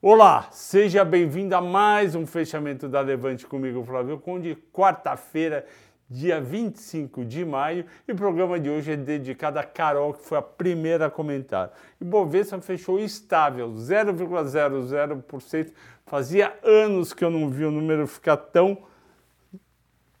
Olá, seja bem-vindo a mais um fechamento da Levante comigo, Flávio Conde, quarta-feira, dia 25 de maio, e o programa de hoje é dedicado a Carol, que foi a primeira a comentar. E Bovespa fechou estável, 0,00%. Fazia anos que eu não vi o número ficar tão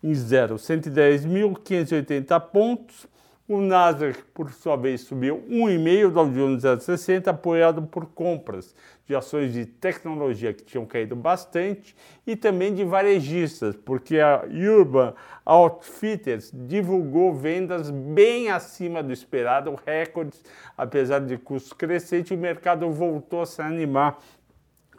em zero, 110.580 pontos. O Nasdaq, por sua vez, subiu 1,5%, Dow Jones 0,60, apoiado por compras de ações de tecnologia que tinham caído bastante e também de varejistas, porque a Urban Outfitters divulgou vendas bem acima do esperado, recordes, apesar de custos crescentes, o mercado voltou a se animar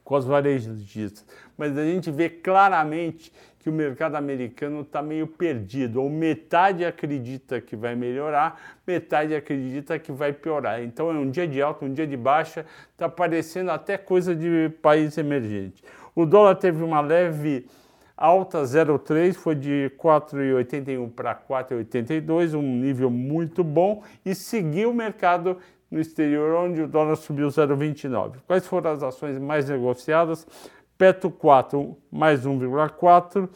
com os varejistas. Mas a gente vê claramente que o mercado americano está meio perdido, ou metade acredita que vai melhorar, metade acredita que vai piorar. Então é um dia de alta, um dia de baixa, está parecendo até coisa de país emergente. O dólar teve uma leve alta 0,3, foi de 4,81 para 4,82, um nível muito bom, e seguiu o mercado no exterior, onde o dólar subiu 0,29. Quais foram as ações mais negociadas? Petro 4 mais 1,4,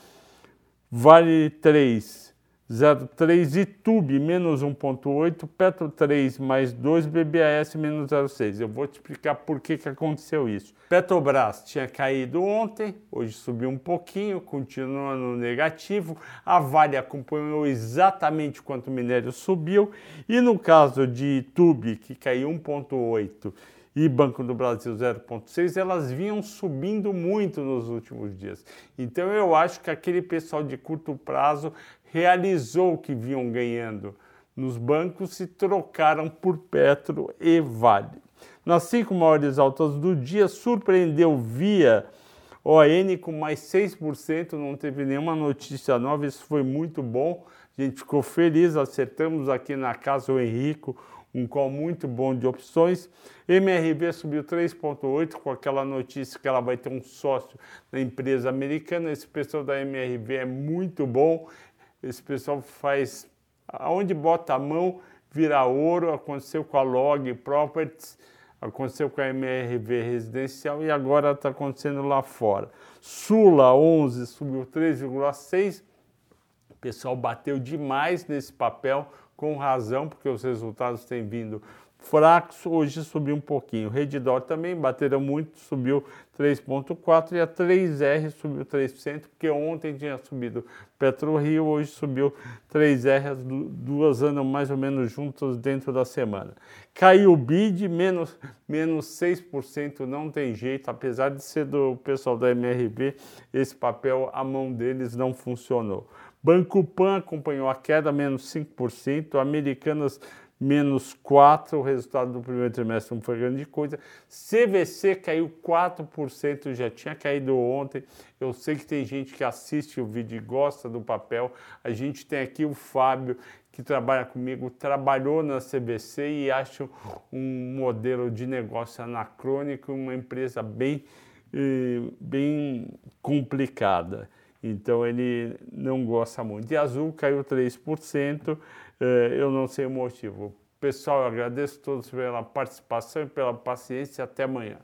Vale 3, 0,3 e Tube menos 1,8, Petro 3 mais 2, BBAS menos 0,6. Eu vou te explicar por que, que aconteceu isso. Petrobras tinha caído ontem, hoje subiu um pouquinho, continua no negativo. A Vale acompanhou exatamente quanto o minério subiu. E no caso de Tube, que caiu 1,8 e Banco do Brasil 0,6, elas vinham subindo muito nos últimos dias. Então eu acho que aquele pessoal de curto prazo realizou o que vinham ganhando nos bancos e trocaram por Petro e Vale. Nas cinco maiores altas do dia, surpreendeu via ON com mais 6%, não teve nenhuma notícia nova, isso foi muito bom. A gente ficou feliz, acertamos aqui na casa o Henrico um call muito bom de opções. MRV subiu 3,8 com aquela notícia que ela vai ter um sócio na empresa americana. Esse pessoal da MRV é muito bom. Esse pessoal faz aonde bota a mão vira ouro. Aconteceu com a Log Properties, aconteceu com a MRV Residencial e agora está acontecendo lá fora. Sula 11 subiu 3,6. O pessoal bateu demais nesse papel com razão, porque os resultados têm vindo fracos, hoje subiu um pouquinho. Redditor também bateram muito, subiu 3,4% e a 3R subiu 3%, porque ontem tinha subido PetroRio, hoje subiu 3R, as duas andam mais ou menos juntas dentro da semana. Caiu o BID, menos, menos 6%, não tem jeito, apesar de ser do pessoal da MRV, esse papel, a mão deles não funcionou. Banco Pan acompanhou a queda, menos 5%, Americanas menos 4%, o resultado do primeiro trimestre não foi grande coisa. CVC caiu 4%, já tinha caído ontem. Eu sei que tem gente que assiste o vídeo e gosta do papel. A gente tem aqui o Fábio, que trabalha comigo, trabalhou na CVC e acha um modelo de negócio anacrônico, uma empresa bem, eh, bem complicada. Então ele não gosta muito. E azul caiu 3%, eh, eu não sei o motivo. Pessoal, eu agradeço a todos pela participação e pela paciência. Até amanhã.